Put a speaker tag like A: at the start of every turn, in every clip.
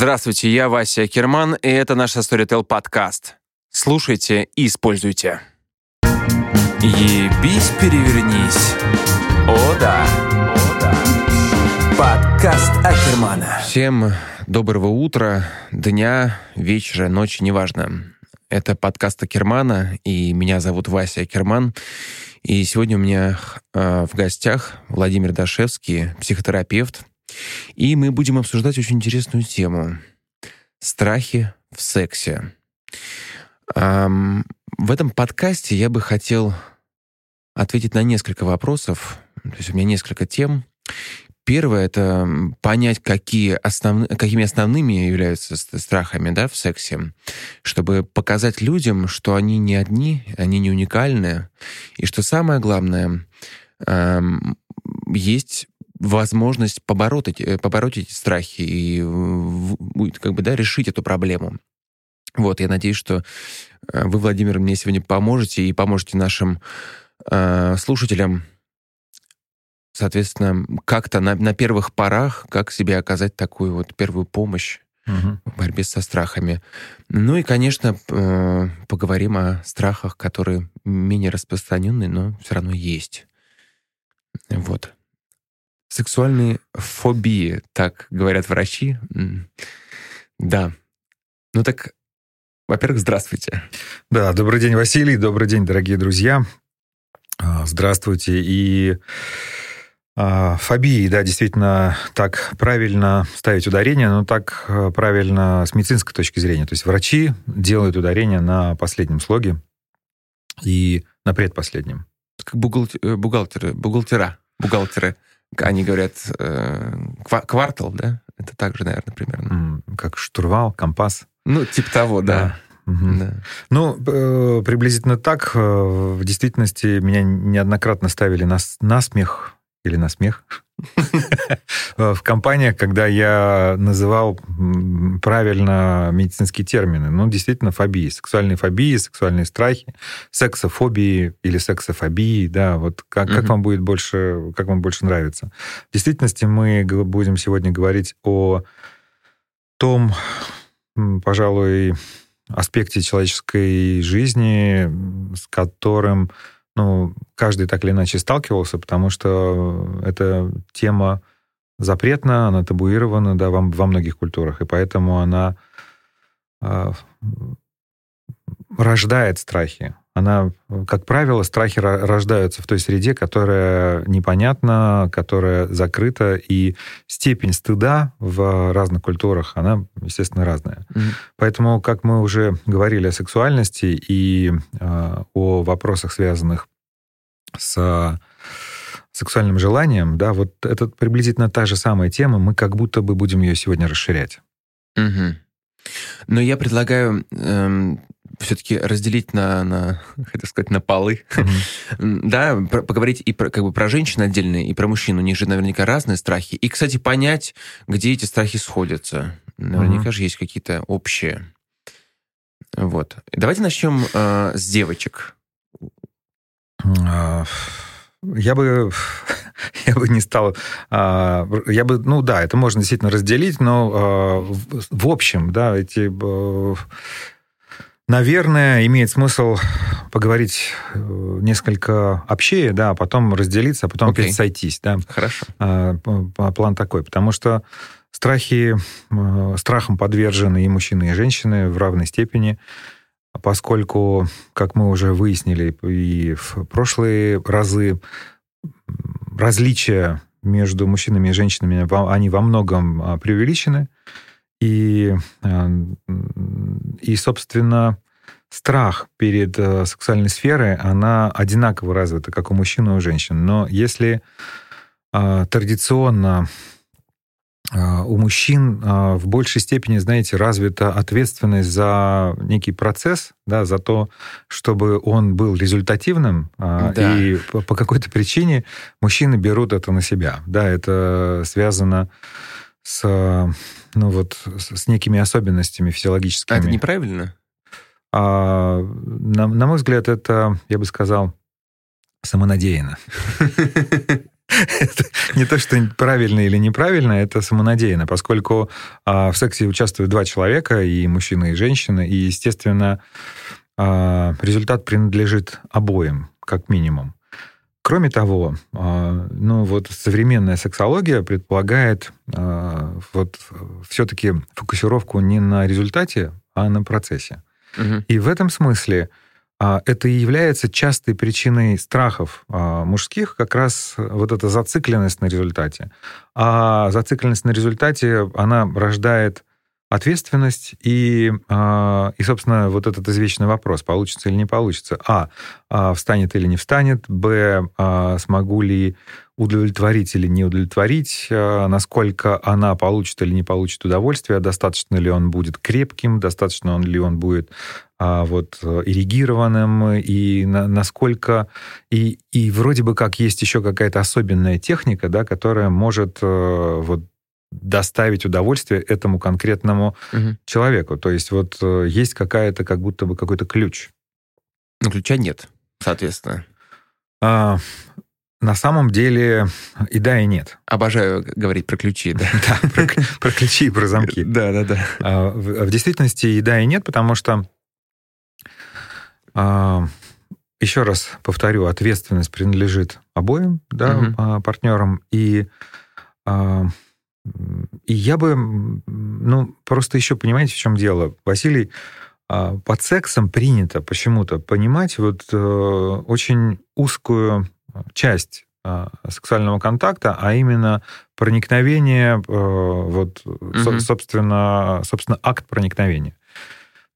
A: Здравствуйте, я Вася Керман, и это наш Storytel подкаст. Слушайте и используйте. Ебись, перевернись. О да. О да. Подкаст Акермана. Всем доброго утра, дня, вечера, ночи, неважно. Это подкаст Акермана, и меня зовут Вася Акерман. И сегодня у меня э, в гостях Владимир Дашевский, психотерапевт, и мы будем обсуждать очень интересную тему. Страхи в сексе. Эм, в этом подкасте я бы хотел ответить на несколько вопросов. То есть у меня несколько тем. Первое — это понять, какие основ... какими основными являются страхами да, в сексе, чтобы показать людям, что они не одни, они не уникальны, и что самое главное, эм, есть возможность побороть эти, э, побороть эти страхи и как бы, да, решить эту проблему. Вот, я надеюсь, что э, вы, Владимир, мне сегодня поможете и поможете нашим э, слушателям, соответственно, как-то на, на первых порах, как себе оказать такую вот первую помощь угу. в борьбе со страхами. Ну и, конечно, э, поговорим о страхах, которые менее распространенные, но все равно есть. Вот. Сексуальные фобии, так говорят врачи. Да. Ну так, во-первых, здравствуйте.
B: Да, добрый день, Василий, добрый день, дорогие друзья. А, здравствуйте. И а, фобии, да, действительно, так правильно ставить ударение, но так а, правильно с медицинской точки зрения. То есть врачи делают ударение на последнем слоге и на предпоследнем.
A: Как бухгалтер, бухгалтеры, бухгалтера, бухгалтеры они говорят э, квартал, да? Это также, наверное, примерно.
B: Как штурвал, компас.
A: Ну, типа того, да.
B: да. Угу. да. Ну, э, приблизительно так. Э, в действительности меня неоднократно ставили на, на смех или на смех в компаниях, когда я называл правильно медицинские термины. Ну, действительно, фобии, сексуальные фобии, сексуальные страхи, сексофобии или сексофобии, да, вот как, как вам будет больше, как вам больше нравится. В действительности мы будем сегодня говорить о том, пожалуй, аспекте человеческой жизни, с которым ну, каждый так или иначе сталкивался, потому что эта тема запретна, она табуирована да, во, во многих культурах, и поэтому она э, рождает страхи. Она, как правило, страхи рождаются в той среде, которая непонятна, которая закрыта, и степень стыда в разных культурах, она, естественно, разная. Mm-hmm. Поэтому, как мы уже говорили о сексуальности и э, о вопросах, связанных с сексуальным желанием, да, вот это приблизительно та же самая тема, мы как будто бы будем ее сегодня расширять.
A: Угу. Но я предлагаю эм, все-таки разделить на, на, хотел сказать, на полы. Mm-hmm. да, про, поговорить и про, как бы про женщин отдельно, и про мужчин. У них же наверняка разные страхи. И, кстати, понять, где эти страхи сходятся. Наверняка mm-hmm. же есть какие-то общие. Вот. Давайте начнем э, с девочек.
B: А, я бы, я бы не стал... А, я бы, ну да, это можно действительно разделить, но а, в общем, да, эти... Наверное, имеет смысл поговорить э, несколько общее, да, а потом разделиться, а потом okay. опять сойтись, да.
A: Хорошо.
B: План такой, потому что страхи, страхом подвержены и мужчины, и женщины в равной степени поскольку, как мы уже выяснили и в прошлые разы, различия между мужчинами и женщинами, они во многом а, преувеличены. И, а, и собственно, страх перед а, сексуальной сферой, она одинаково развита, как у мужчин и у женщин. Но если традиционно а, у мужчин а, в большей степени, знаете, развита ответственность за некий процесс, да, за то, чтобы он был результативным, а, да. и по какой-то причине мужчины берут это на себя. Да, это связано с, ну вот, с некими особенностями физиологическими. А
A: это неправильно?
B: А, на, на мой взгляд, это, я бы сказал, самонадеянно. не то, что правильно или неправильно, это самонадеянно, поскольку а, в сексе участвуют два человека, и мужчина, и женщина, и, естественно, а, результат принадлежит обоим, как минимум. Кроме того, а, ну вот современная сексология предполагает а, вот все-таки фокусировку не на результате, а на процессе. Угу. И в этом смысле это и является частой причиной страхов а, мужских, как раз вот эта зацикленность на результате. А зацикленность на результате, она рождает ответственность и, а, и, собственно, вот этот извечный вопрос, получится или не получится. А, встанет или не встанет. Б, смогу ли удовлетворить или не удовлетворить, насколько она получит или не получит удовольствие, достаточно ли он будет крепким, достаточно ли он будет а, вот, э, ирригированным, и на, насколько... И, и вроде бы как есть еще какая-то особенная техника, да, которая может э, вот, доставить удовольствие этому конкретному угу. человеку. То есть вот э, есть какая-то, как будто бы какой-то ключ.
A: Но ключа нет, соответственно.
B: А, на самом деле и да, и нет.
A: Обожаю говорить про ключи, да.
B: Да, про ключи и про замки.
A: Да, да, да.
B: А, в действительности и да, и нет, потому что а, еще раз повторю, ответственность принадлежит обоим да, угу. партнерам. И, а, и я бы, ну, просто еще понимаете, в чем дело. Василий, а, под сексом принято почему-то понимать вот э, очень узкую часть сексуального контакта, а именно проникновение, э, вот, угу. собственно, собственно, акт проникновения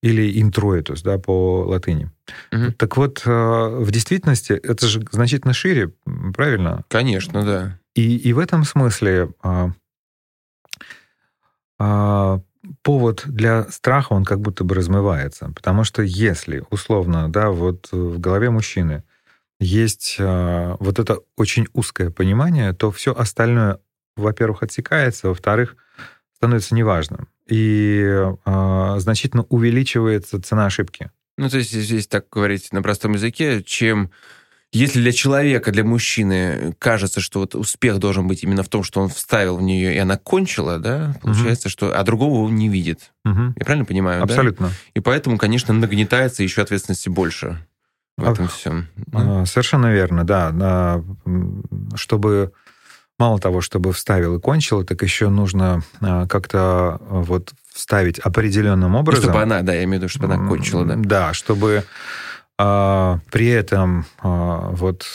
B: или интроитус, да, по латыни. Угу. Так вот, э, в действительности это же значительно шире, правильно?
A: Конечно, да.
B: И, и в этом смысле а, а, повод для страха, он как будто бы размывается. Потому что если, условно, да, вот в голове мужчины есть а, вот это очень узкое понимание, то все остальное, во-первых, отсекается, во-вторых, становится неважным и э, значительно увеличивается цена ошибки.
A: Ну, то есть здесь так говорить на простом языке, чем если для человека, для мужчины кажется, что вот успех должен быть именно в том, что он вставил в нее, и она кончила, да, получается, угу. что, а другого он не видит. Угу. Я правильно понимаю?
B: Абсолютно. Да?
A: И поэтому, конечно, нагнетается еще ответственности больше в этом а, всем.
B: Да? Совершенно верно, да. Чтобы мало того, чтобы вставил и кончил, так еще нужно а, как-то а, вот вставить определенным ну, образом.
A: чтобы она, да, я имею в виду, чтобы она кончила, да.
B: Да, чтобы а, при этом а, вот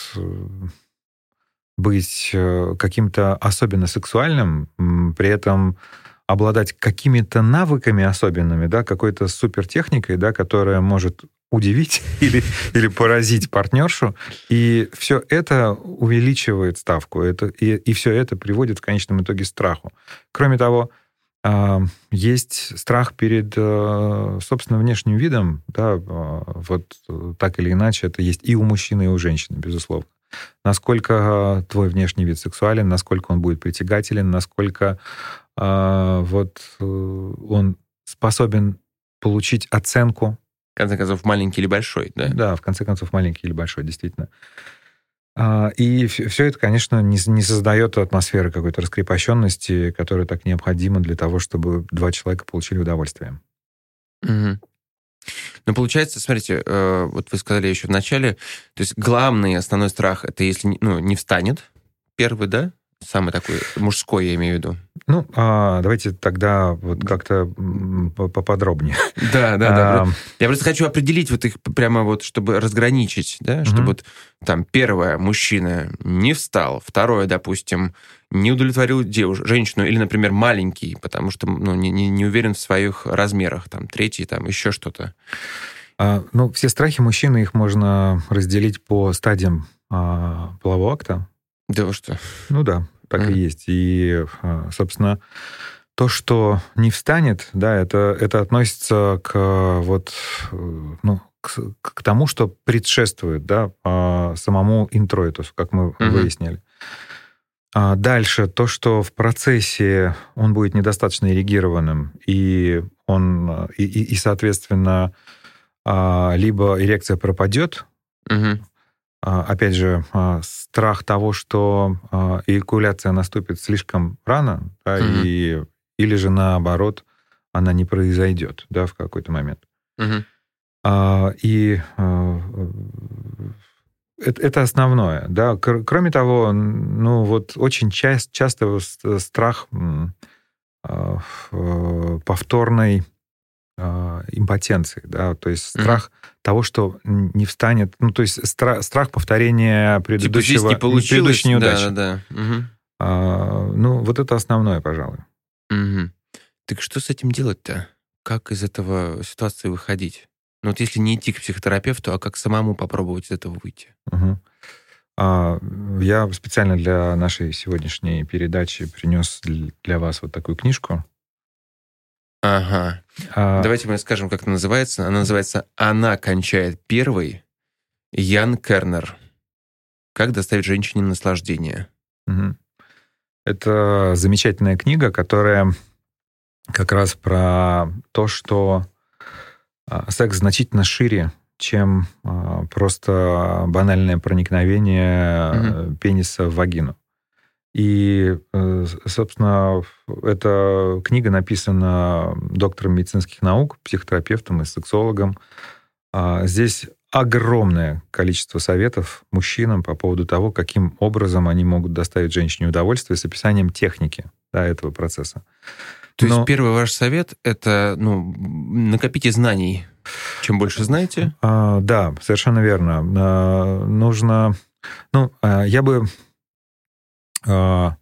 B: быть э, каким-то особенно сексуальным, при этом обладать какими-то навыками особенными, да, какой-то супертехникой, да, которая может удивить или, или поразить партнершу. И все это увеличивает ставку. Это, и, и все это приводит в конечном итоге к страху. Кроме того, а, есть страх перед э, собственным внешним видом, да, а, вот так или иначе это есть и у мужчины, и у женщины, безусловно. Насколько твой внешний вид сексуален, насколько он будет притягателен, насколько а, вот э, он способен получить оценку
A: конце концов, маленький или большой, да?
B: Да, в конце концов, маленький или большой, действительно. А, и все это, конечно, не, не создает атмосферы какой-то раскрепощенности, которая так необходима для того, чтобы два человека получили удовольствие.
A: Угу. Ну, получается, смотрите, э, вот вы сказали еще в начале, то есть главный основной страх это если ну, не встанет первый, да? Самый такой мужской, я имею в виду.
B: Ну, а, давайте тогда вот как-то поподробнее.
A: Да, да, да. Я просто хочу определить вот их прямо вот, чтобы разграничить, да, чтобы вот там первое, мужчина не встал, второе, допустим, не удовлетворил девушку, женщину, или, например, маленький, потому что ну, не, не, не уверен в своих размерах, там, третий, там, еще что-то.
B: А, ну, все страхи мужчины, их можно разделить по стадиям а, полового акта.
A: Да вы что?
B: Ну да, так mm. и есть. И, а, собственно, то, что не встанет, да, это, это относится к вот, ну, к, к тому, что предшествует, да, а, самому интроитусу, как мы mm-hmm. выяснили. А дальше то, что в процессе он будет недостаточно эрегированным, и он, и, и, и соответственно, либо эрекция пропадет, угу опять же, страх того, что эякуляция наступит слишком рано, да, mm-hmm. и, или же наоборот, она не произойдет да, в какой-то момент. Mm-hmm. И это, это основное, да. Кроме того, ну вот очень часто, часто страх а, повторной а, импотенции, да, то есть страх mm-hmm. того, что не встанет, ну то есть страх, страх повторения типа предыдущего,
A: типа не
B: предыдущей неудачи.
A: Да, да, да. Угу.
B: А, ну вот это основное, пожалуй.
A: Угу. Так что с этим делать-то? Как из этого ситуации выходить? Ну вот если не идти к психотерапевту, а как самому попробовать из этого выйти?
B: Угу. Я специально для нашей сегодняшней передачи принес для вас вот такую книжку.
A: Ага. А... Давайте мы скажем, как она называется. Она называется «Она кончает первой». Ян Кернер. «Как доставить женщине наслаждение».
B: Угу. Это замечательная книга, которая как раз про то, что а, секс значительно шире, чем а, просто банальное проникновение mm-hmm. пениса в вагину. И, э, собственно, эта книга написана доктором медицинских наук, психотерапевтом и сексологом. А, здесь огромное количество советов мужчинам по поводу того, каким образом они могут доставить женщине удовольствие с описанием техники да, этого процесса.
A: То Но... есть первый ваш совет — это ну, накопите знаний. Чем больше знаете?
B: А, да, совершенно верно. А, нужно... Ну, а, я бы... А,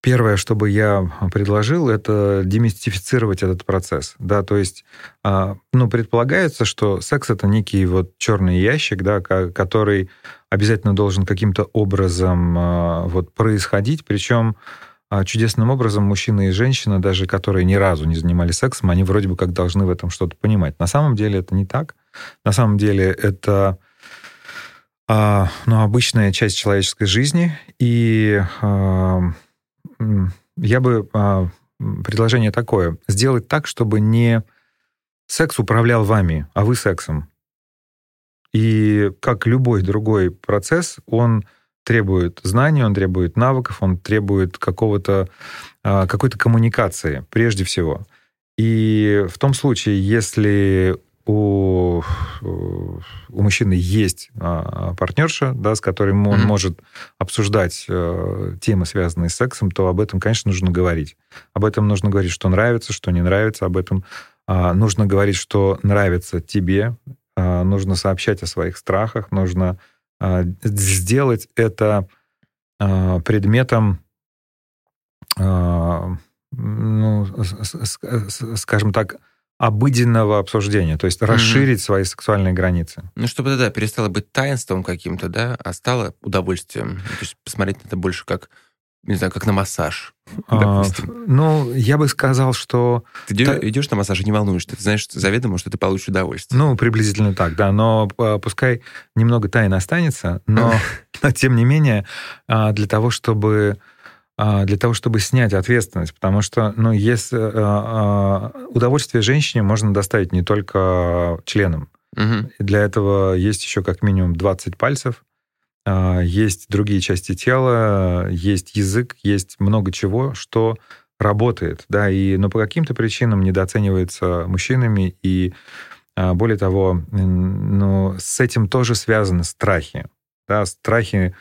B: первое, что бы я предложил, это демистифицировать этот процесс. Да, то есть, а, ну, предполагается, что секс это некий вот черный ящик, да, который обязательно должен каким-то образом а, вот происходить, причем чудесным образом мужчина и женщина, даже которые ни разу не занимались сексом, они вроде бы как должны в этом что-то понимать. На самом деле это не так. На самом деле это а, ну, обычная часть человеческой жизни. И а, я бы... А, предложение такое. Сделать так, чтобы не секс управлял вами, а вы сексом. И как любой другой процесс, он требует знаний, он требует навыков, он требует какого-то, а, какой-то коммуникации прежде всего. И в том случае, если у, у мужчины есть а, партнерша, да, с которым он mm-hmm. может обсуждать э, темы, связанные с сексом, то об этом, конечно, нужно говорить. Об этом нужно говорить, что нравится, что не нравится. Об этом а, нужно говорить, что нравится тебе. А, нужно сообщать о своих страхах. Нужно сделать это предметом, ну, скажем так, обыденного обсуждения, то есть расширить mm-hmm. свои сексуальные границы.
A: Ну, чтобы это, да, перестало быть таинством каким-то, да, а стало удовольствием. То есть посмотреть на это больше как не знаю, как на массаж,
B: а, ну, я бы сказал, что...
A: Ты идешь, на массаж и не волнуешься, ты знаешь заведомо, что ты получишь удовольствие.
B: Ну, приблизительно так, да, но а, пускай немного тайны останется, но, но тем не менее, а, для того, чтобы для того, чтобы снять ответственность, потому что, ну, если удовольствие женщине можно доставить не только членом, угу. для этого есть еще как минимум 20 пальцев, а, есть другие части тела, есть язык, есть много чего, что работает, да, и, но по каким-то причинам недооценивается мужчинами, и а, более того, ну, с этим тоже связаны страхи, да, страхи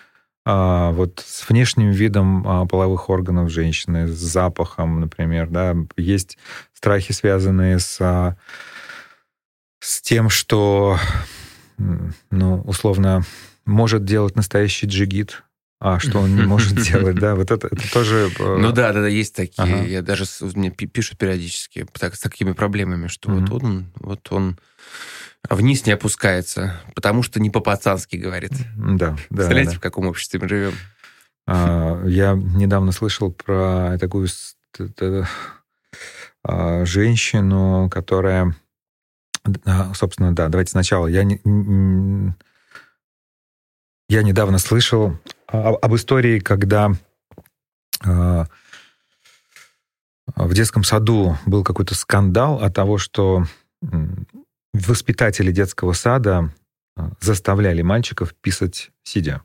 B: а, вот с внешним видом половых органов женщины, с запахом, например, да, есть страхи, связанные с, с тем, что, ну, условно, может делать настоящий джигит, а что он не может делать, да, вот это, это тоже...
A: Э, ну да, да, да, есть такие, ага. я даже, мне пишут периодически так, с такими проблемами, что mm вот он, вот он вниз не опускается, потому что не по-пацански говорит.
B: Да, да.
A: Представляете,
B: да.
A: в каком обществе мы живем?
B: А, я недавно слышал про такую а, женщину, которая, собственно, да, давайте сначала, я не, я недавно слышал об истории, когда а, в детском саду был какой-то скандал от того, что воспитатели детского сада заставляли мальчиков писать сидя.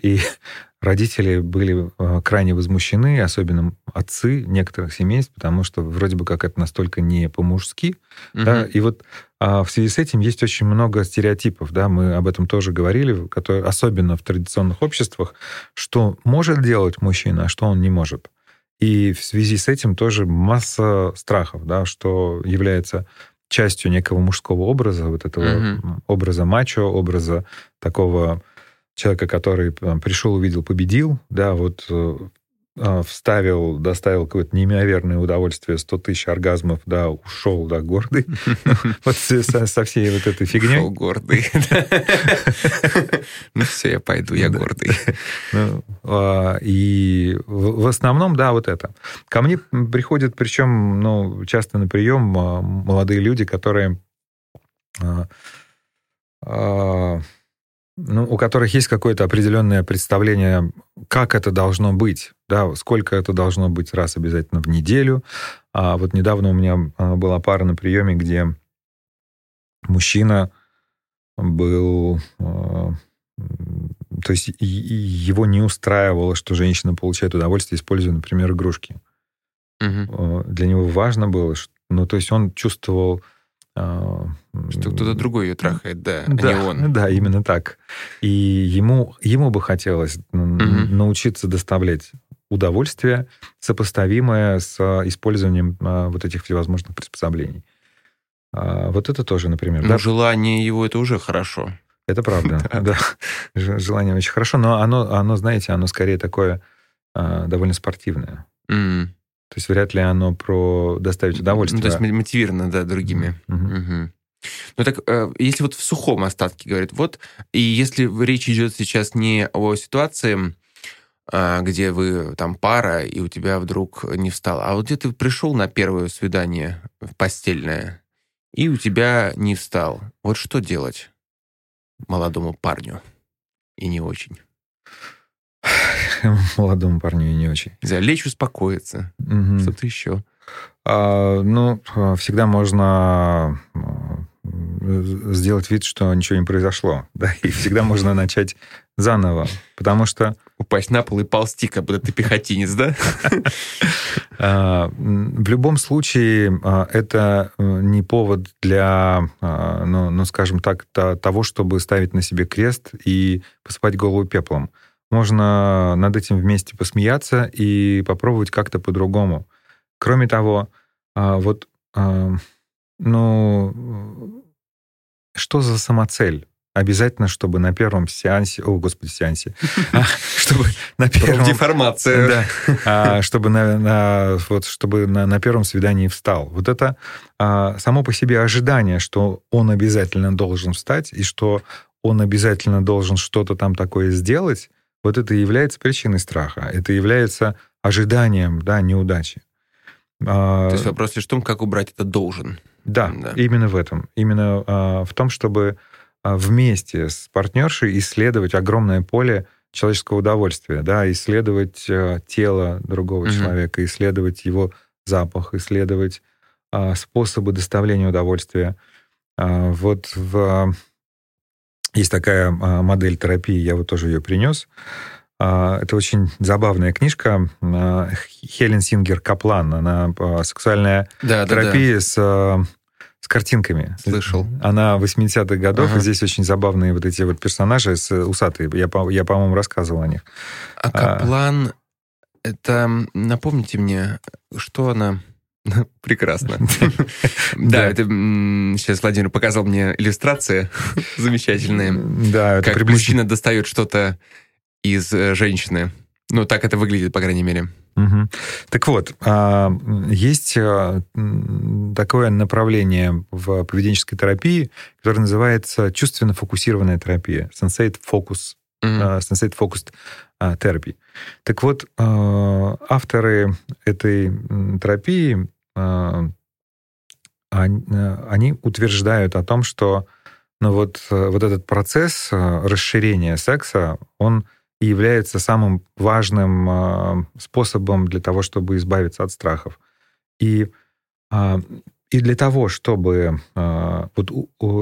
B: И родители были э, крайне возмущены, особенно отцы некоторых семейств, потому что вроде бы как это настолько не по-мужски. Угу. Да? И вот а, в связи с этим есть очень много стереотипов, да, мы об этом тоже говорили, которые, особенно в традиционных обществах, что может делать мужчина, а что он не может. И в связи с этим тоже масса страхов, да, что является частью некого мужского образа, вот этого угу. образа мачо, образа такого человека, который пришел, увидел, победил, да, вот э, вставил, доставил какое-то неимоверное удовольствие, 100 тысяч оргазмов, да, ушел, да, гордый. Вот со всей вот этой фигней. Ушел
A: гордый. Ну все, я пойду, я гордый.
B: Ну, а, и в основном, да, вот это. Ко мне приходят, причем, ну, часто на прием а, молодые люди, которые ну, у которых есть какое-то определенное представление, как это должно быть, да, сколько это должно быть раз обязательно в неделю. А вот недавно у меня а, была пара на приеме, где мужчина был, а, то есть его не устраивало, что женщина получает удовольствие, используя, например, игрушки. Угу. Для него важно было, ну, то есть он чувствовал
A: что кто-то другой ее трахает, да, да, а не он.
B: Да, именно так. И ему, ему бы хотелось угу. научиться доставлять удовольствие, сопоставимое с использованием а, вот этих всевозможных приспособлений. Вот это тоже, например.
A: Ну, да? желание его это уже хорошо.
B: Это правда, да. Желание очень хорошо, но оно, оно, знаете, оно скорее такое довольно спортивное. То есть вряд ли оно про доставить удовольствие.
A: Ну, то есть мотивировано, да, другими. Угу. Угу. Ну так, э, если вот в сухом остатке говорит, вот, и если речь идет сейчас не о ситуации, а, где вы там пара, и у тебя вдруг не встал, а вот где ты пришел на первое свидание постельное, и у тебя не встал, вот что делать молодому парню и не очень?
B: молодому парню и не очень.
A: Залечь, успокоиться. Угу. Что-то еще.
B: А, ну, всегда можно сделать вид, что ничего не произошло. Да? И всегда можно начать заново. Потому что...
A: Упасть на пол и ползти, как будто ты пехотинец, да?
B: А, в любом случае, а, это э, не повод для, ну, ну, скажем так, того, чтобы ставить на себе крест и посыпать голову пеплом можно над этим вместе посмеяться и попробовать как-то по-другому. Кроме того, а, вот, а, ну, что за самоцель? Обязательно, чтобы на первом сеансе, о, господи, сеансе, а, чтобы на первом...
A: Деформация.
B: Да, чтобы на, на, вот, чтобы на, на первом свидании встал. Вот это само по себе ожидание, что он обязательно должен встать, и что он обязательно должен что-то там такое сделать, вот это и является причиной страха. Это является ожиданием да, неудачи.
A: А, То есть вопрос лишь в том, как убрать это должен.
B: Да, да. именно в этом. Именно а, в том, чтобы а, вместе с партнершей исследовать огромное поле человеческого удовольствия, да, исследовать тело другого угу. человека, исследовать его запах, исследовать способы доставления удовольствия. Вот в есть такая а, модель терапии, я вот тоже ее принес. А, это очень забавная книжка. А, Хелен Сингер Каплан. Она сексуальная да, терапия да, да. с с картинками.
A: Слышал.
B: Она 80-х годов, ага. и здесь очень забавные вот эти вот персонажи с усатые. Я, я по-моему, рассказывал о них.
A: А Каплан, а... это, напомните мне, что она... Прекрасно. Да, это сейчас Владимир показал мне иллюстрации замечательные. Да, как мужчина достает что-то из э, женщины. Ну, так это выглядит, по крайней мере.
B: Так вот, а, есть э, такое направление в поведенческой терапии, которое называется чувственно фокусированная терапия, sensate focus, uh, sensate focused therapy. Так вот, авторы этой терапии а, они утверждают о том, что ну вот, э, вот этот процесс э, расширения секса, он является самым важным а, способом для того, чтобы избавиться от страхов. И а, и для того, чтобы вот,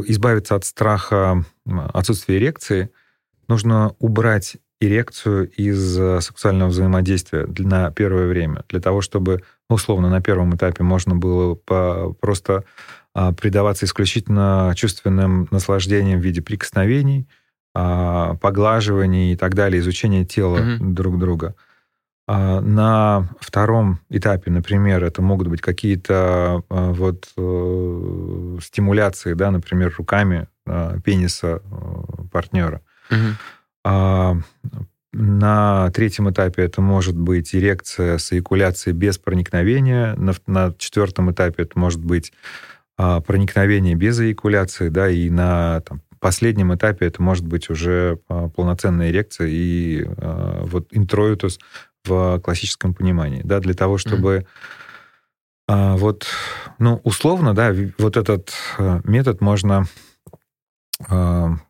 B: избавиться от страха отсутствия эрекции, нужно убрать эрекцию из сексуального взаимодействия на первое время, для того, чтобы, условно, на первом этапе можно было просто предаваться исключительно чувственным наслаждениям в виде прикосновений, поглаживаний и так далее, изучения тела mm-hmm. друг друга. А, на втором этапе, например, это могут быть какие-то а, вот э, стимуляции, да, например, руками а, пениса э, партнера. Угу. На третьем этапе это может быть эрекция с эякуляцией без проникновения. На, на четвертом этапе это может быть проникновение без эякуляции, да, и на там, последнем этапе это может быть уже полноценная эрекция и вот интроитус в классическом понимании, да, для того, чтобы mm-hmm. а, вот, ну, условно, да, вот этот а, метод можно а,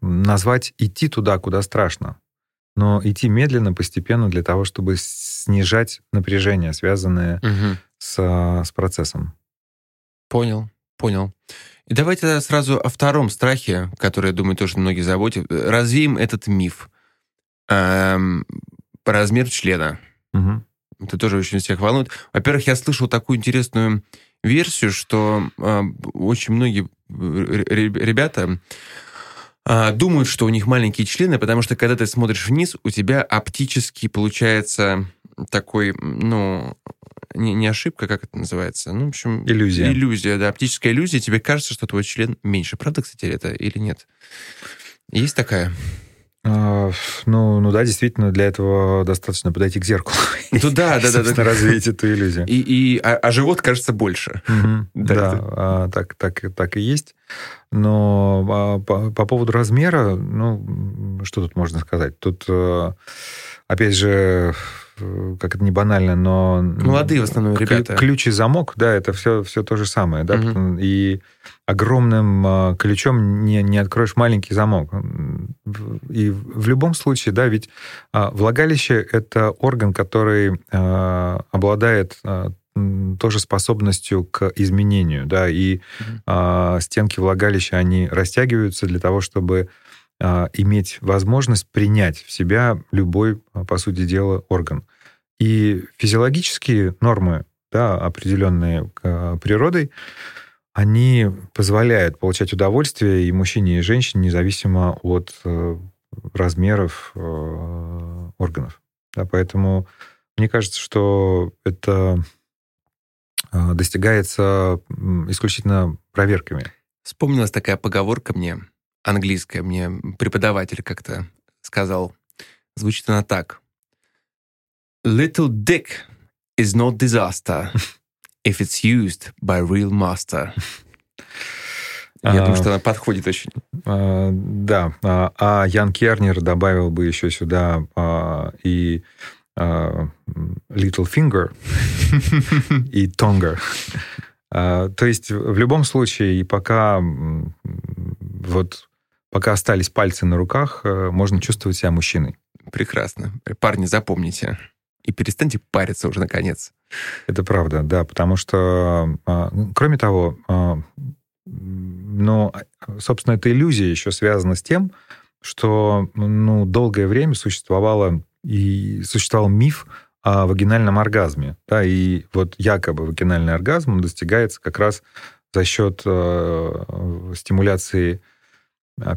B: назвать идти туда, куда страшно, но идти медленно, постепенно для того, чтобы снижать напряжение, связанное mm-hmm. с, с процессом.
A: Понял, понял. И давайте сразу о втором страхе, который, я думаю, тоже многие заботят. Развеем этот миф. Эм, размер члена. Угу. Это тоже очень всех волнует. Во-первых, я слышал такую интересную версию, что э, очень многие ребята э, думают, что у них маленькие члены, потому что когда ты смотришь вниз, у тебя оптически получается такой, ну, не, не ошибка, как это называется? Ну, в общем...
B: Иллюзия.
A: Иллюзия, да, оптическая иллюзия. Тебе кажется, что твой член меньше. Правда, кстати, это или нет? Есть такая?
B: А, ну, ну да, действительно, для этого достаточно подойти к зеркалу.
A: Ну да, да, да.
B: да. развеять эту иллюзию.
A: И, и, а, а живот кажется больше.
B: Угу, да, да а, так, так, так и есть. Но а, по, по поводу размера, ну, что тут можно сказать? Тут, э, опять же, как это не банально, но...
A: Молодые в основном ребята.
B: Ключ и замок, да, это все, все то же самое, да, угу. и огромным э, ключом не, не откроешь маленький замок. И в любом случае, да, ведь а, влагалище — это орган, который а, обладает а, тоже способностью к изменению, да, и mm стенки влагалища, они растягиваются для того, чтобы иметь возможность принять в себя любой, по сути дела, орган. И физиологические нормы, да, определенные природой, они позволяют получать удовольствие и мужчине, и женщине, независимо от э, размеров э, органов. Да, поэтому мне кажется, что это достигается исключительно проверками.
A: Вспомнилась такая поговорка мне английская мне преподаватель как-то сказал. Звучит она так. Little dick is not disaster if it's used by real master. Я думаю, что она подходит очень.
B: А, да. А, а Ян Кернер добавил бы еще сюда а, и Little Finger и Tongue. То есть в любом случае, пока вот пока остались пальцы на руках, э, можно чувствовать себя мужчиной.
A: Прекрасно. Парни, запомните. И перестаньте париться уже наконец.
B: Это правда, да, потому что, а, кроме того, ну, собственно, эта иллюзия еще связана с тем, что ну, долгое время существовало и существовал миф о вагинальном оргазме. Да, и вот якобы вагинальный оргазм достигается как раз за счет э, стимуляции а,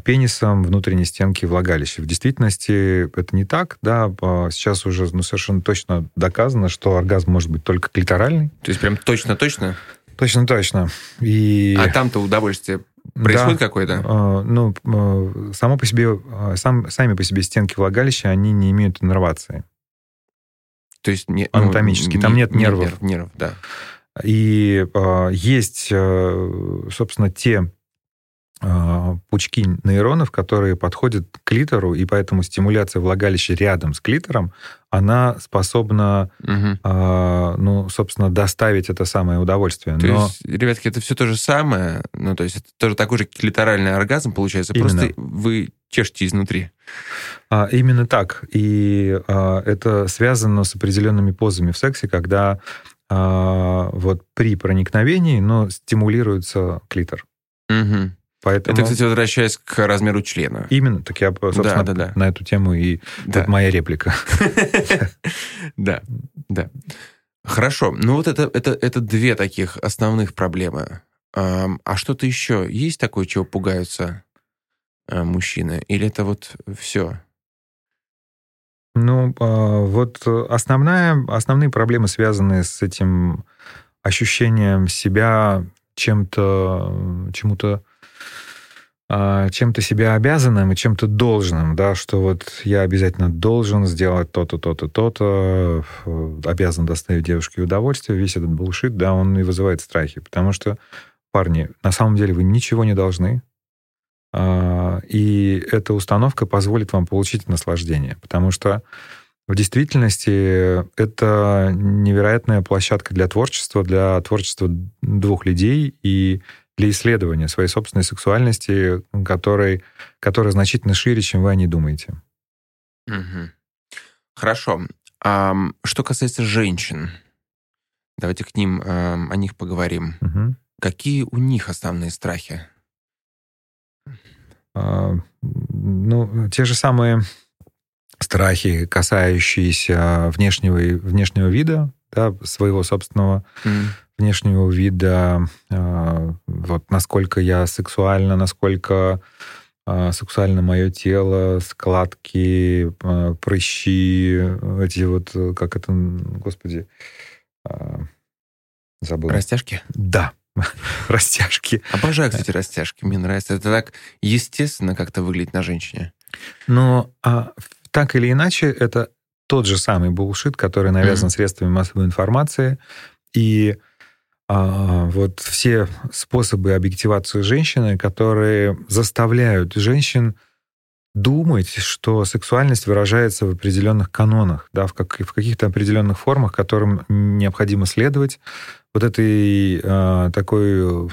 B: пенисом внутренней стенки влагалища. В действительности это не так, да, а, сейчас уже ну, совершенно точно доказано, что оргазм может быть только клиторальный.
A: То есть прям точно-точно?
B: Точно-точно. И...
A: А там-то удовольствие происходит да, какое-то?
B: Э, ну, э, само по себе, сам, сами по себе стенки влагалища, они не имеют иннервации.
A: То есть... Не,
B: Анатомически. Ну, там нет, нет нервов. Нерв,
A: нерв, да.
B: И э, есть, собственно, те а, пучки нейронов, которые подходят к клитору, и поэтому стимуляция влагалища рядом с клитором, она способна, угу. а, ну, собственно, доставить это самое удовольствие.
A: То Но... есть, ребятки, это все то же самое, ну, то есть это тоже такой же клиторальный оргазм получается, Именно. просто вы чешете изнутри.
B: А, именно так. И а, это связано с определенными позами в сексе, когда а, вот при проникновении, но стимулируется клитор.
A: Угу. Поэтому... Это, кстати, возвращаясь к размеру члена.
B: Именно, так я, собственно, да, да, да. на эту тему и да. тут моя реплика.
A: Да, да. Хорошо. Ну вот это, это, это две таких основных проблемы. А что-то еще есть такое, чего пугаются э, мужчины? Или это вот все?
B: Ну, а, вот основная, основные проблемы, связанные с этим ощущением себя чем-то, чему-то чем-то себя обязанным и чем-то должным, да, что вот я обязательно должен сделать то-то, то-то, то-то, обязан доставить девушке удовольствие, весь этот булшит, да, он и вызывает страхи, потому что, парни, на самом деле вы ничего не должны, а, и эта установка позволит вам получить наслаждение, потому что в действительности это невероятная площадка для творчества, для творчества двух людей, и для исследования своей собственной сексуальности, который, которая значительно шире, чем вы о ней думаете.
A: Угу. Хорошо. А, что касается женщин, давайте к ним, а, о них поговорим. Угу. Какие у них основные страхи?
B: А, ну, те же самые страхи, касающиеся внешнего, внешнего вида, да, своего собственного mm внешнего вида, а, вот насколько я сексуальна, насколько а, сексуально мое тело, складки, а, прыщи, эти вот, как это, господи, забыл.
A: Растяжки?
B: Да, растяжки.
A: Обожаю, кстати, растяжки. Мне нравится. Это так естественно как-то выглядит на женщине.
B: Но а, так или иначе, это тот же самый булшит, который навязан mm-hmm. средствами массовой информации. И а, вот все способы объективации женщины, которые заставляют женщин думать, что сексуальность выражается в определенных канонах, да, в, как, в каких-то определенных формах, которым необходимо следовать. Вот этой э, такой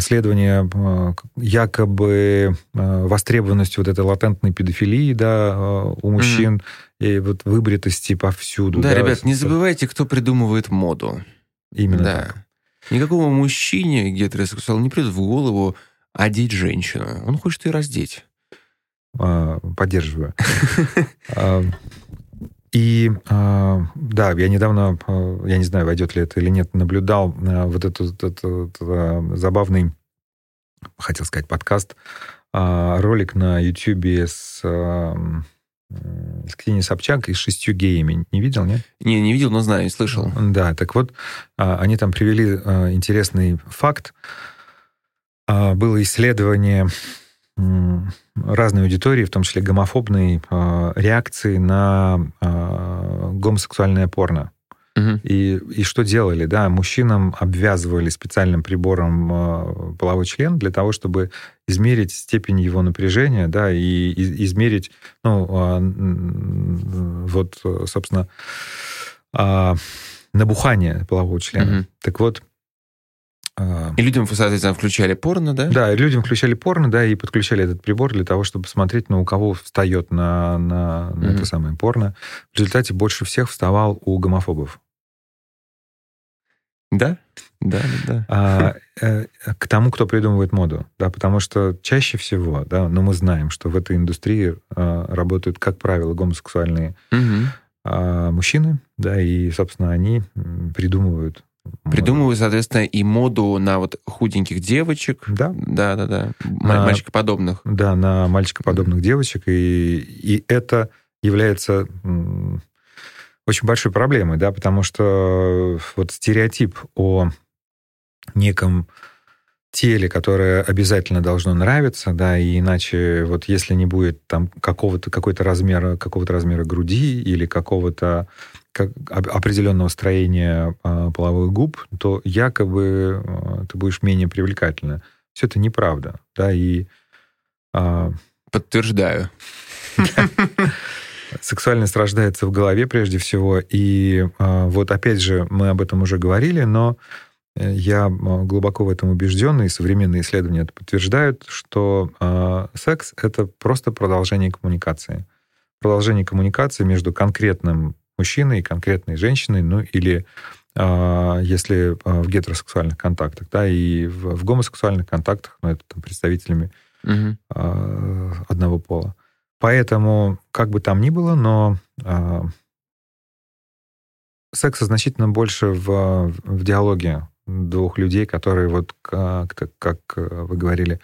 B: следование э, якобы э, востребованностью вот этой латентной педофилии, да, у мужчин, mm-hmm. и вот выбритости повсюду.
A: Да, да, ребят, не забывайте, кто придумывает моду.
B: Именно да. так.
A: Никакому мужчине гетеросексуал не придет в голову одеть женщину. Он хочет ее раздеть.
B: А, поддерживаю. А, и а, да, я недавно, я не знаю, войдет ли это или нет, наблюдал вот этот, этот, этот забавный, хотел сказать, подкаст, ролик на YouTube с с Ксенией Собчак и шестью геями. Не видел, нет?
A: Не, не видел, но знаю, слышал.
B: Да, так вот, а, они там привели а, интересный факт. А, было исследование разной аудитории, в том числе гомофобной, реакции на гомосексуальное порно. Угу. И, и что делали? Да, мужчинам обвязывали специальным прибором э, половой член для того, чтобы измерить степень его напряжения, да, и, и измерить, ну, вот, собственно, набухание полового члена. Угу. Так вот,
A: и людям, соответственно, включали порно, да?
B: Да, людям включали порно, да, и подключали этот прибор для того, чтобы смотреть, ну, у кого встает на, на, на mm-hmm. это самое порно. В результате больше всех вставал у гомофобов.
A: Да, да, да.
B: А, э, к тому, кто придумывает моду, да, потому что чаще всего, да, но мы знаем, что в этой индустрии а, работают, как правило, гомосексуальные угу. а, мужчины, да, и, собственно, они придумывают
A: Придумываю, соответственно, и моду на вот худеньких девочек.
B: Да.
A: Да, да, да. На, мальчикоподобных.
B: Да, на мальчикоподобных девочек. И, и это является очень большой проблемой, да, потому что вот стереотип о неком теле, которое обязательно должно нравиться, да, и иначе вот если не будет там какого-то какой-то размера какого-то размера груди или какого-то как, определенного строения э, половых губ, то якобы э, ты будешь менее привлекательна. Все это неправда, да, и
A: э, подтверждаю.
B: Сексуальность рождается в голове прежде всего, и э, вот опять же мы об этом уже говорили, но э, я глубоко в этом убежден, и современные исследования это подтверждают, что э, секс это просто продолжение коммуникации, продолжение коммуникации между конкретным мужчиной и конкретной женщиной, ну или а, если в гетеросексуальных контактах, да, и в, в гомосексуальных контактах, ну, это там, представителями угу. одного пола. Поэтому, как бы там ни было, но секса значительно больше в, в диалоге двух людей, которые вот как, как вы говорили,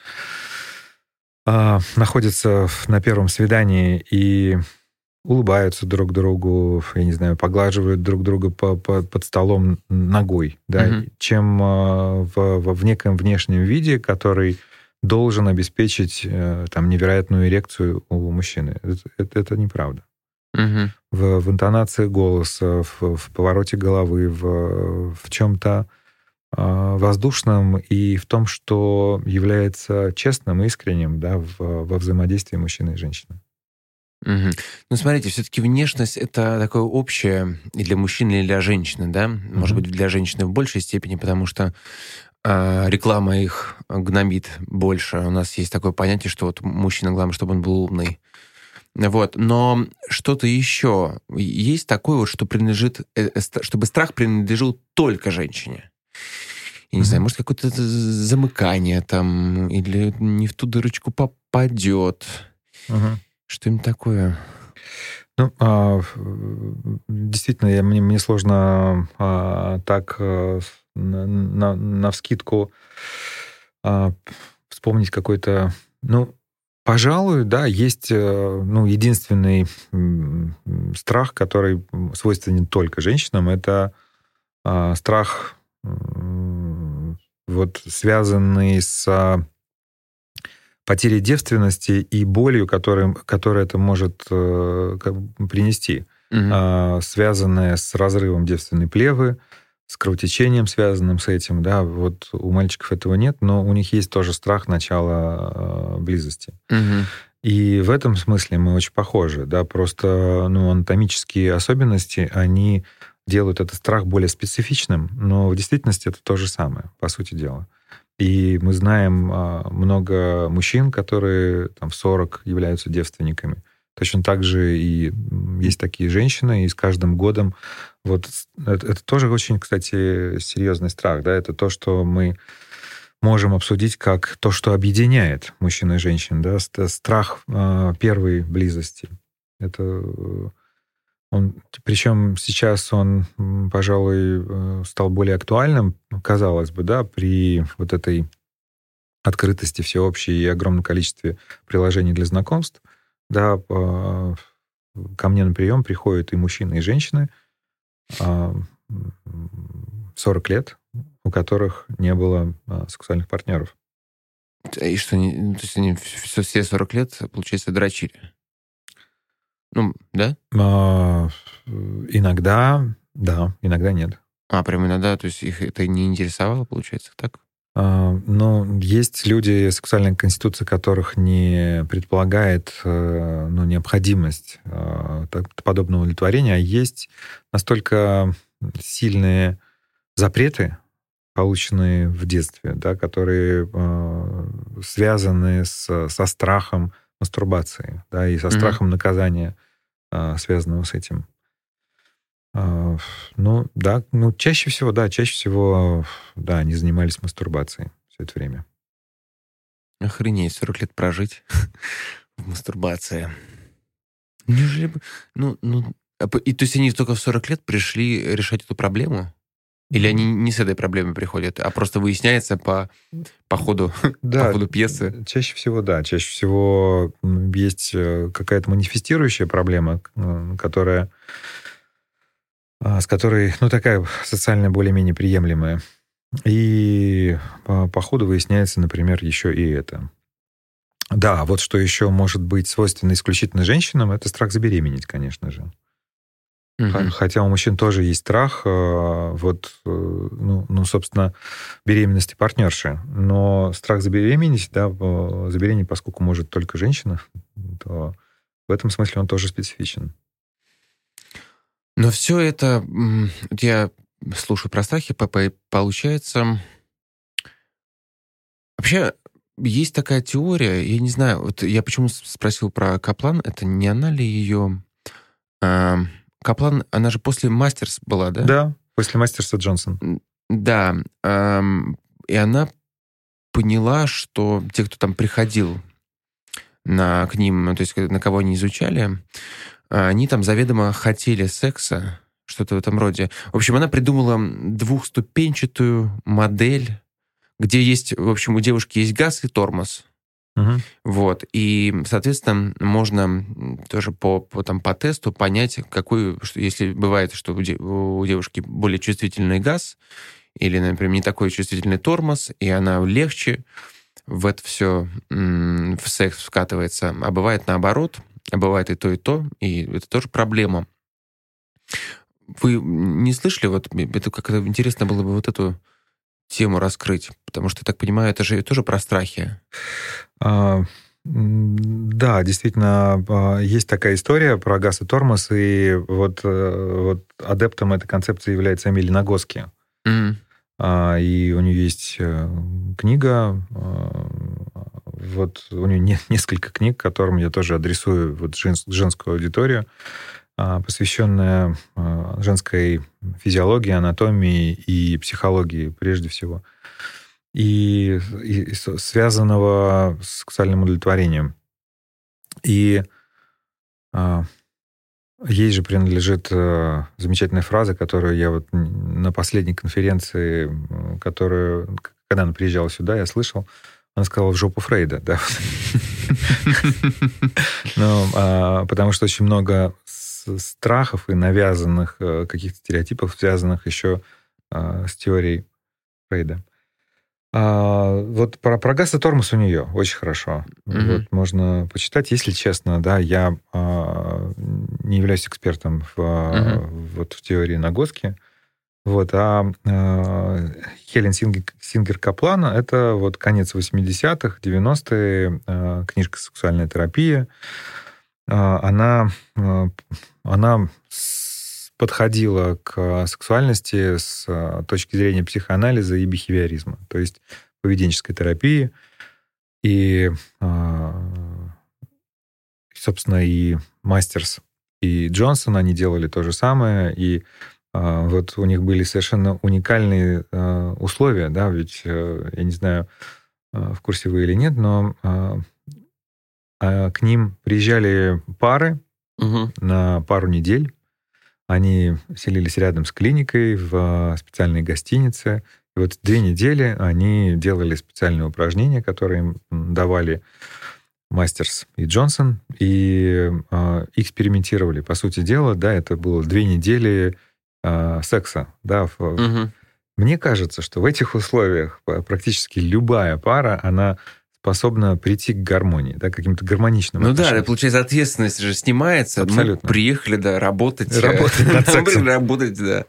B: находятся на первом свидании и улыбаются друг другу, я не знаю, поглаживают друг друга по, по, под столом ногой, да, mm-hmm. чем э, в, в, в неком внешнем виде, который должен обеспечить э, там невероятную эрекцию у мужчины. Это, это, это неправда. Mm-hmm. В, в интонации голоса, в, в повороте головы, в, в чем-то э, воздушном и в том, что является честным, искренним да, в, во взаимодействии мужчины и женщины.
A: Угу. Ну, смотрите, все-таки внешность это такое общее и для мужчины, и для женщины, да? Угу. Может быть, для женщины в большей степени, потому что э, реклама их гнобит больше. У нас есть такое понятие, что вот мужчина, главное, чтобы он был умный. Вот. Но что-то еще есть такое вот, что принадлежит, э, э, чтобы страх принадлежал только женщине. Я не mm знаю, может, какое-то замыкание там, или не в ту дырочку попадет. Mm что-нибудь такое.
B: Ну, а, действительно, я, мне, мне сложно а, так а, на, на, а, вспомнить какой-то... Ну, пожалуй, да, есть э, ну, единственный страх, который свойственен только женщинам, это а, страх вот связанный с потерей девственности и болью, которым, которая это может э, принести, угу. э, связанная с разрывом девственной плевы, с кровотечением, связанным с этим. Да, вот у мальчиков этого нет, но у них есть тоже страх начала э, близости. Угу. И в этом смысле мы очень похожи, да, просто ну, анатомические особенности, они делают этот страх более специфичным, но в действительности это то же самое, по сути дела. И мы знаем а, много мужчин, которые там, в 40 являются девственниками. Точно так же и есть такие женщины, и с каждым годом вот это, это тоже очень, кстати, серьезный страх, да, это то, что мы можем обсудить как то, что объединяет мужчин и женщин, да, страх э, первой близости. Это он, причем сейчас он, пожалуй, э, стал более актуальным, казалось бы, да, при вот этой открытости всеобщей и огромном количестве приложений для знакомств, да, ко мне на прием приходят и мужчины, и женщины 40 а, лет, у которых не было а, сексуальных партнеров.
A: И что, то есть они все 40 лет, получается, дрочили? Ну, да?
B: А, иногда, да, иногда нет.
A: А, прям иногда, то есть их это не интересовало, получается, так?
B: А, ну, есть люди, сексуальная конституция которых не предполагает э, ну, необходимость э, подобного удовлетворения, а есть настолько сильные запреты, полученные в детстве, да, которые э, связаны с, со страхом мастурбации, да, и со страхом mm-hmm. наказания, а, связанного с этим. А, ну, да, ну, чаще всего, да, чаще всего, да, они занимались мастурбацией все это время.
A: Охренеть, 40 лет прожить в мастурбации. Неужели бы... Ну, ну... А и то есть они только в 40 лет пришли решать эту проблему? Или они не с этой проблемой приходят, а просто выясняется по, по, ходу, да, по ходу пьесы?
B: Чаще всего, да. Чаще всего есть э, какая-то манифестирующая проблема, э, которая, а, с которой, ну, такая социально более-менее приемлемая. И по, по ходу выясняется, например, еще и это. Да, вот что еще может быть свойственно исключительно женщинам, это страх забеременеть, конечно же. Угу. Хотя у мужчин тоже есть страх, э, вот, э, ну, ну, собственно, беременности партнерши. Но страх забеременеть, да, забеременеть, поскольку может только женщина, то в этом смысле он тоже специфичен.
A: Но все это, я слушаю про страхи, получается... Вообще, есть такая теория, я не знаю, вот я почему спросил про Каплан, это не она ли ее... Каплан, она же после Мастерс была, да?
B: Да. После Мастерса Джонсон.
A: Да. Эм, и она поняла, что те, кто там приходил на, к ним, ну, то есть на кого они изучали, они там заведомо хотели секса, что-то в этом роде. В общем, она придумала двухступенчатую модель, где есть, в общем, у девушки есть газ и тормоз.
B: Угу.
A: Вот. И, соответственно, можно тоже по, по, там, по тесту понять, какой, что, если бывает, что у, у девушки более чувствительный газ, или, например, не такой чувствительный тормоз, и она легче в это все в секс вкатывается. А бывает наоборот, а бывает и то, и то, и это тоже проблема. Вы не слышали, вот это как-то интересно было бы вот эту тему раскрыть, потому что, я так понимаю, это же тоже про страхи.
B: А, да, действительно, а, есть такая история про газ и тормоз, и вот, э, вот адептом этой концепции является Эмиль Нагоски.
A: Mm-hmm.
B: И у нее есть э, книга, вот у нее не, несколько книг, которым я тоже адресую вот жен, женскую аудиторию. А, посвященная а, женской физиологии, анатомии и психологии прежде всего, и, и связанного с сексуальным удовлетворением. И а, ей же принадлежит а, замечательная фраза, которую я вот на последней конференции, которую, когда она приезжала сюда, я слышал, она сказала в жопу Фрейда, да. Ну, потому что очень много страхов и навязанных э, каких-то стереотипов, связанных еще э, с теорией Фрейда. А, вот про, про газ и тормоз у нее очень хорошо. Mm-hmm. Вот можно почитать. Если честно, да, я а, не являюсь экспертом в, mm-hmm. вот, в теории Нагоски. Вот, а, а Хелен Сингер, Сингер Каплана — это вот конец 80-х, 90-е, а, книжка «Сексуальная терапия». А, она, а, она подходила к сексуальности с а, точки зрения психоанализа и бихевиоризма, то есть поведенческой терапии. И, собственно, и Мастерс, и Джонсон, они делали то же самое, и вот у них были совершенно уникальные условия, да, ведь, э, я не знаю, в курсе вы или нет, но а к ним приезжали пары
A: угу.
B: на пару недель. Они селились рядом с клиникой в а, специальной гостинице. И вот две недели они делали специальные упражнения, которые им давали Мастерс и Джонсон, и э, экспериментировали. По сути дела, да, это было две недели э, секса. Да, в,
A: угу.
B: Мне кажется, что в этих условиях практически любая пара, она способна прийти к гармонии, да, каким-то гармоничным
A: Ну да, получается, ответственность же снимается.
B: Абсолютно.
A: Мы приехали, да, работать.
B: Работать
A: Работать, да.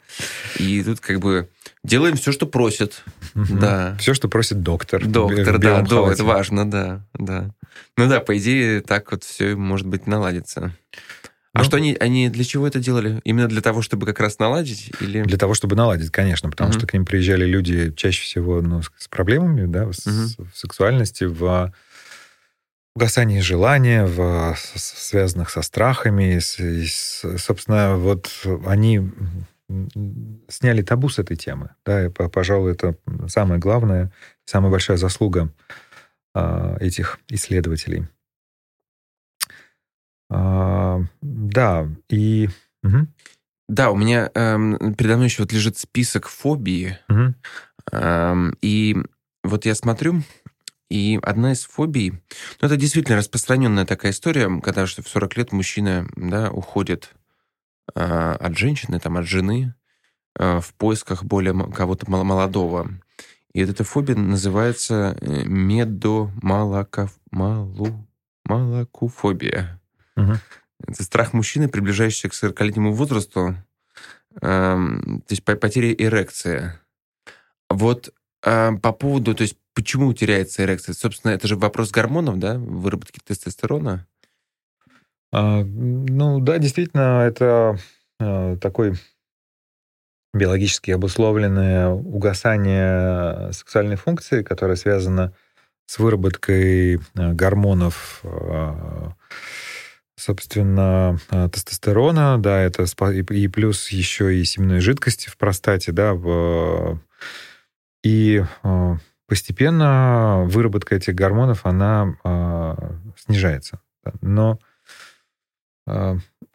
A: И тут как бы делаем все, что просят. Да.
B: Все, что просит доктор.
A: Доктор, да, да, это важно, да, да. Ну да, по идее, так вот все может быть наладится. А ну, что они, они для чего это делали? Именно для того, чтобы как раз наладить? Или...
B: Для того, чтобы наладить, конечно, потому угу. что к ним приезжали люди чаще всего ну, с, с проблемами, да, с, угу. в сексуальности, в угасании желания, в, связанных со страхами. С, с, собственно, вот они сняли табу с этой темы. Да, и, пожалуй, это самое главное, самая большая заслуга э, этих исследователей. А, да, и... Угу.
A: Да, у меня эм, передо мной еще вот лежит список фобии.
B: Угу.
A: Эм, и вот я смотрю, и одна из фобий, ну, это действительно распространенная такая история, когда что в 40 лет мужчина да, уходит э, от женщины, там, от жены э, в поисках более кого-то молодого. И эта фобия называется э, медомалакоф...
B: Угу.
A: Это страх мужчины, приближающийся к 40-летнему возрасту, эм, то есть потеря эрекции. Вот э, по поводу, то есть почему теряется эрекция? Собственно, это же вопрос гормонов, да, выработки тестостерона?
B: А, ну да, действительно, это э, такой биологически обусловленное угасание сексуальной функции, которое связано с выработкой э, гормонов э, собственно, а, тестостерона, да, это и плюс еще и семенной жидкости в простате, да, и а, постепенно выработка этих гормонов, она снижается. Но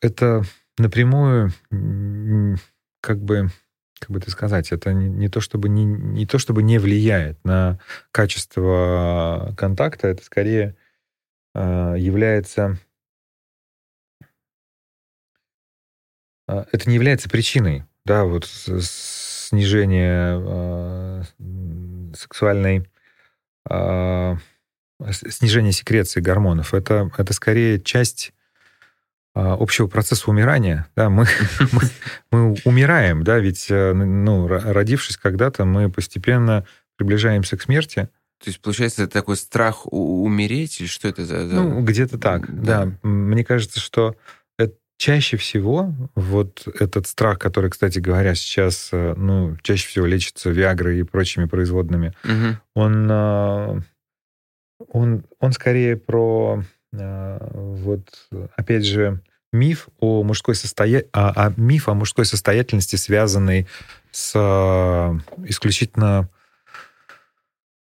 B: это напрямую как бы как бы это сказать, это не, не то чтобы не, не то чтобы не влияет на качество контакта, это скорее э, является это не является причиной, да, вот снижения э, сексуальной э, снижение секреции гормонов. Это это скорее часть а, общего процесса умирания. Да, мы, мы, мы умираем, да, ведь, э, ну, родившись когда-то, мы постепенно приближаемся к смерти.
A: То есть, получается, это такой страх умереть, или что это за...
B: Ну, где-то так, да. да. Мне кажется, что чаще всего вот этот страх, который, кстати говоря, сейчас, э, ну, чаще всего лечится Виагрой и прочими производными, угу. он, э, он, он скорее про Э, вот, опять же, миф о мужской состоя... а, а миф о мужской состоятельности, связанный с э, исключительно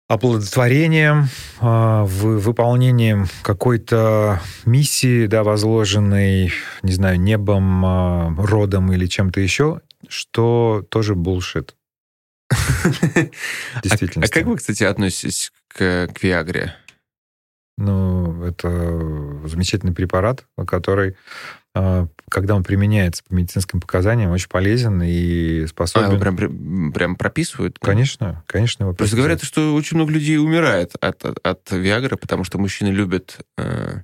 B: оплодотворением, э, выполнением какой-то миссии, да, возложенной, не знаю, небом, родом или чем-то еще, что тоже булшит.
A: Действительно. А, а как вы, кстати, относитесь к, к Виагре?
B: Ну, это замечательный препарат, который, а, когда он применяется по медицинским показаниям, очень полезен и способен... А,
A: его прям, прям прописывают?
B: Конечно, конечно.
A: Его Просто говорят, что очень много людей умирает от, от, от Виагры, потому что мужчины любят... Э,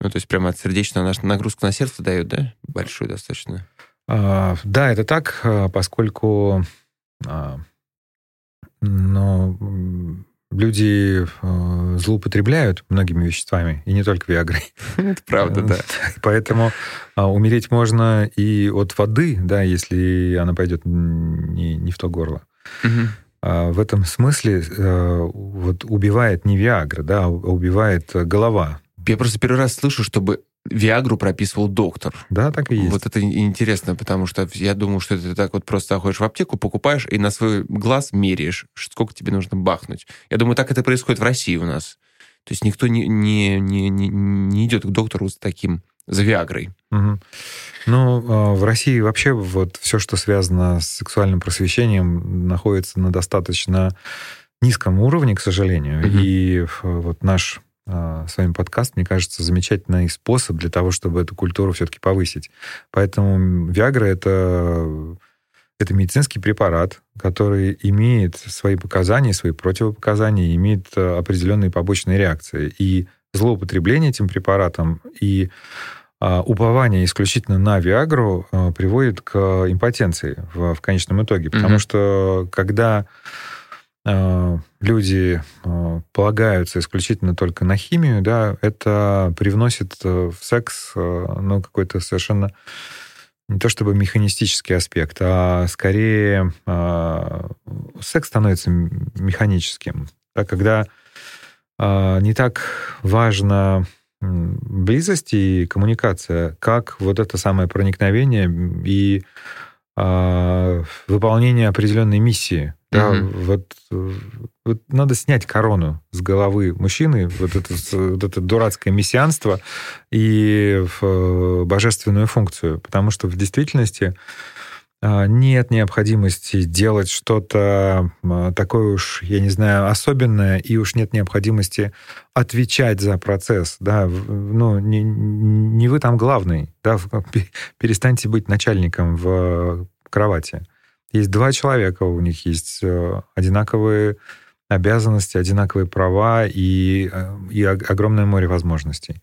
A: ну, то есть прямо от сердечного нагрузку на сердце дают, да? Большую достаточно.
B: А, да, это так, а, поскольку... А, но люди э, злоупотребляют многими веществами, и не только Виагрой.
A: Это правда, да.
B: Поэтому э, умереть можно и от воды, да, если она пойдет не, не в то горло. Угу. А в этом смысле э, вот убивает не Виагра, да, а убивает голова.
A: Я просто первый раз слышу, чтобы Виагру прописывал доктор.
B: Да, так и есть.
A: Вот это интересно, потому что я думаю, что ты так вот просто заходишь в аптеку, покупаешь и на свой глаз меряешь, сколько тебе нужно бахнуть. Я думаю, так это происходит в России у нас. То есть никто не, не, не, не, идет к доктору с таким, за Виагрой.
B: Угу. Ну, а, в России вообще вот все, что связано с сексуальным просвещением, находится на достаточно низком уровне, к сожалению. Угу. И вот наш с вами подкаст, мне кажется, замечательный способ для того, чтобы эту культуру все-таки повысить. Поэтому Viagra это, это медицинский препарат, который имеет свои показания, свои противопоказания, имеет а, определенные побочные реакции. И злоупотребление этим препаратом и а, упование исключительно на Виагру приводит к импотенции в, в конечном итоге. Потому mm-hmm. что когда Э, люди э, полагаются исключительно только на химию, да, это привносит э, в секс ну, какой-то совершенно не то чтобы механистический аспект, а скорее секс становится механическим. Да, когда не так важно близость и коммуникация, как вот это самое проникновение и выполнение определенной миссии. Да, угу. вот, вот надо снять корону с головы мужчины, вот это, вот это дурацкое мессианство и в э, божественную функцию. Потому что в действительности а, нет необходимости делать что-то такое уж, я не знаю, особенное, и уж нет необходимости отвечать за процесс. Да, ну, не, не вы там главный. Да, перестаньте быть начальником в кровати. Есть два человека, у них есть э, одинаковые обязанности, одинаковые права и, э, и огромное море возможностей.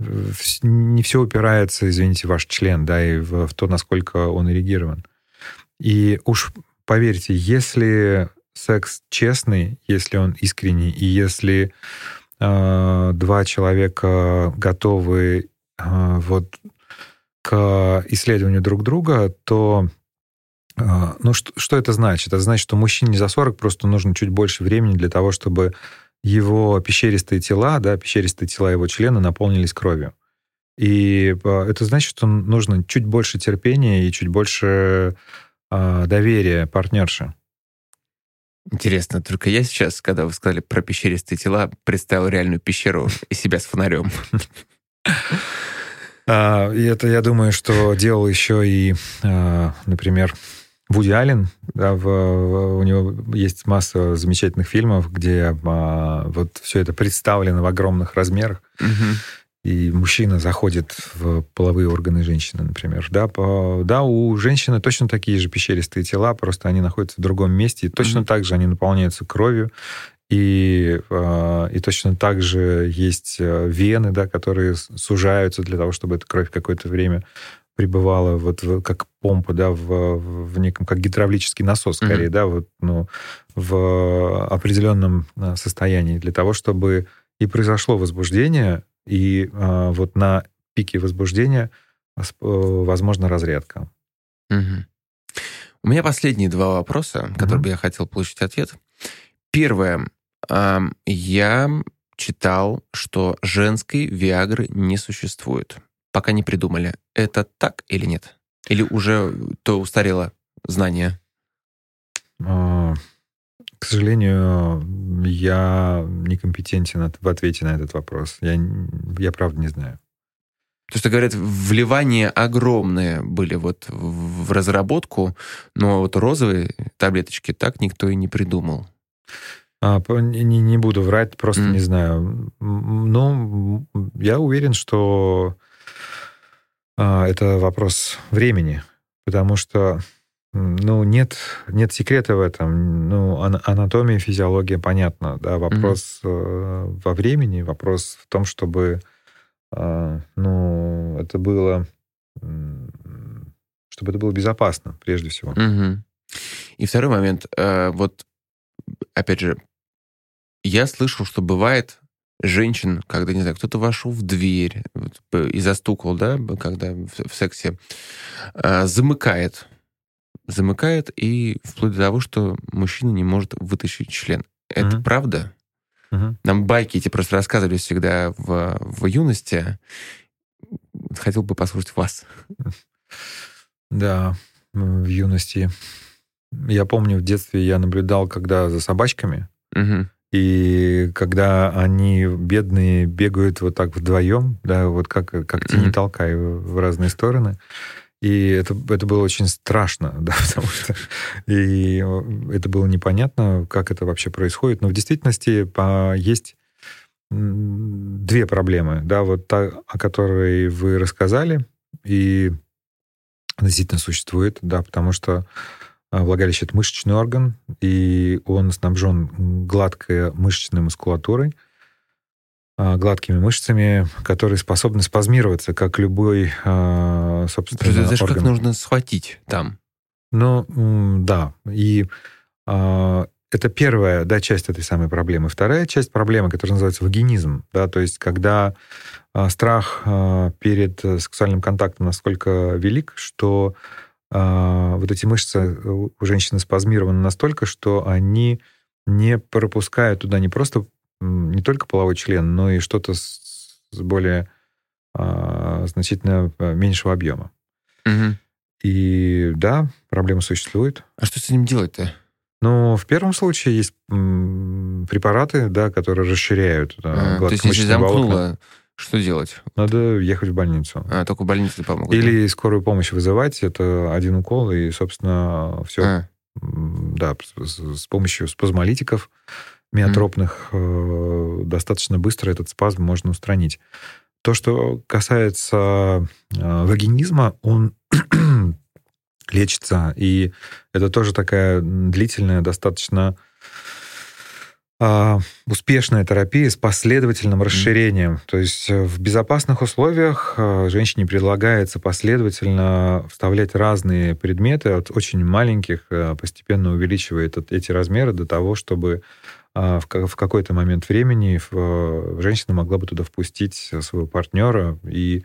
B: Не все упирается, извините, ваш член, да, и в, в то, насколько он эрегирован. И уж поверьте, если секс честный, если он искренний, и если э, два человека готовы э, вот к исследованию друг друга, то ну, что, что это значит? Это значит, что мужчине за 40 просто нужно чуть больше времени для того, чтобы его пещеристые тела, да, пещеристые тела его члена наполнились кровью. И это значит, что нужно чуть больше терпения и чуть больше доверия партнерши.
A: Интересно, только я сейчас, когда вы сказали про пещеристые тела, представил реальную пещеру и себя с фонарем.
B: А, это, я думаю, что делал еще и, а, например, Вуди Аллен, да, в, у него есть масса замечательных фильмов, где а, вот все это представлено в огромных размерах. Угу и мужчина заходит в половые органы женщины, например. Да, по, да, у женщины точно такие же пещеристые тела, просто они находятся в другом месте, и точно mm-hmm. так же они наполняются кровью, и, э, и точно так же есть э, вены, да, которые сужаются для того, чтобы эта кровь какое-то время пребывала вот в, как помпа, да, в, в неком, как гидравлический насос, скорее, mm-hmm. да, вот, ну, в определенном э, состоянии для того, чтобы и произошло возбуждение, и э, вот на пике возбуждения э, возможна разрядка.
A: Угу. У меня последние два вопроса, угу. которые бы я хотел получить ответ. Первое. Э, я читал, что женской Виагры не существует. Пока не придумали. Это так или нет? Или уже то устарело знание?
B: А, к сожалению, я некомпетентен в ответе на этот вопрос. Я, я правда не знаю.
A: То, что говорят, вливания огромные были вот в разработку, но вот розовые таблеточки так никто и не придумал.
B: А, не, не буду врать, просто mm. не знаю. Но я уверен, что это вопрос времени, потому что ну, нет, нет секрета в этом. Ну, анатомия, физиология, понятно. Да, вопрос mm-hmm. во времени, вопрос в том, чтобы э, ну, это было чтобы это было безопасно, прежде всего.
A: Угу. И второй момент. Э, вот, опять же, я слышал, что бывает женщин, когда, не знаю, кто-то вошел в дверь и застукал, да, когда в сексе, замыкает замыкает и вплоть до того, что мужчина не может вытащить член. Это uh-huh. правда? Uh-huh. Нам байки эти просто рассказывали всегда в, в юности. Хотел бы послушать вас.
B: Да, в юности. Я помню, в детстве я наблюдал, когда за собачками, uh-huh. И когда они, бедные, бегают вот так вдвоем, да, вот как, как тени толкая в разные стороны. И это, это было очень страшно, да, потому что и это было непонятно, как это вообще происходит. Но в действительности по, есть две проблемы, да, вот та, о которой вы рассказали, и действительно существует, да, потому что а, влагалище — это мышечный орган, и он снабжен гладкой мышечной мускулатурой, а, гладкими мышцами, которые способны спазмироваться, как любой, а, собственно,
A: Это же как нужно схватить там.
B: Ну, да. И а, это первая да, часть этой самой проблемы. Вторая часть проблемы, которая называется вагинизм, да, то есть когда страх перед сексуальным контактом настолько велик, что вот эти мышцы у женщины спазмированы настолько, что они не пропускают туда не просто не только половой член, но и что-то с, с более а, значительно а, меньшего объема. Угу. И да, проблема существует.
A: А что с ним делать-то?
B: Ну, в первом случае есть препараты, да, которые расширяют
A: а, То есть, если замкнуло, что делать?
B: Надо ехать в больницу.
A: А, только в больнице помогут.
B: Или да? скорую помощь вызывать. Это один укол, и, собственно, все. А. Да, с, помощью спазмолитиков миотропных, mm. достаточно быстро этот спазм можно устранить. То, что касается э, вагинизма, он лечится, и это тоже такая длительная, достаточно успешная терапия с последовательным расширением. Mm. То есть э, в безопасных условиях женщине предлагается последовательно вставлять разные предметы, от очень маленьких, постепенно увеличивая эти размеры до того, чтобы а в, в какой-то момент времени э, женщина могла бы туда впустить своего партнера и
A: а,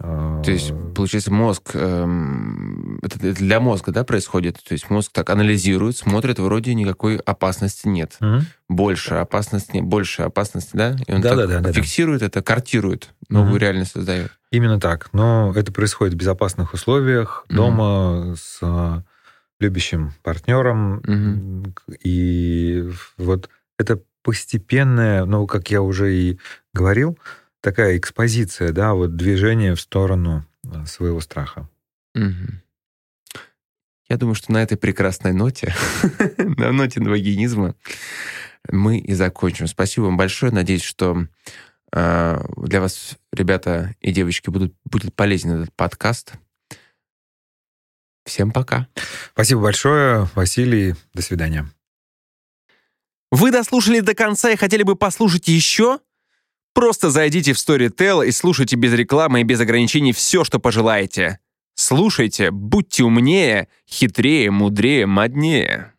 A: то есть, получается, мозг, эм, это, для мозга, да, происходит? То есть мозг так анализирует, смотрит, вроде никакой опасности нет. Угу. Больше опасности, больше опасности, да? И он да, так да, да, фиксирует да. это, картирует, новую угу. реальность создает.
B: Именно так. Но это происходит в безопасных условиях, дома, с а, любящим партнером. И вот это постепенное, ну, как я уже и говорил, такая экспозиция, да, вот движение в сторону а, своего страха.
A: Угу. Я думаю, что на этой прекрасной ноте, на ноте новогенизма, мы и закончим. Спасибо вам большое. Надеюсь, что э, для вас, ребята и девочки, будут, будет полезен этот подкаст. Всем пока.
B: Спасибо большое, Василий. До свидания.
A: Вы дослушали до конца и хотели бы послушать еще? Просто зайдите в Storytel и слушайте без рекламы и без ограничений все, что пожелаете. Слушайте, будьте умнее, хитрее, мудрее, моднее.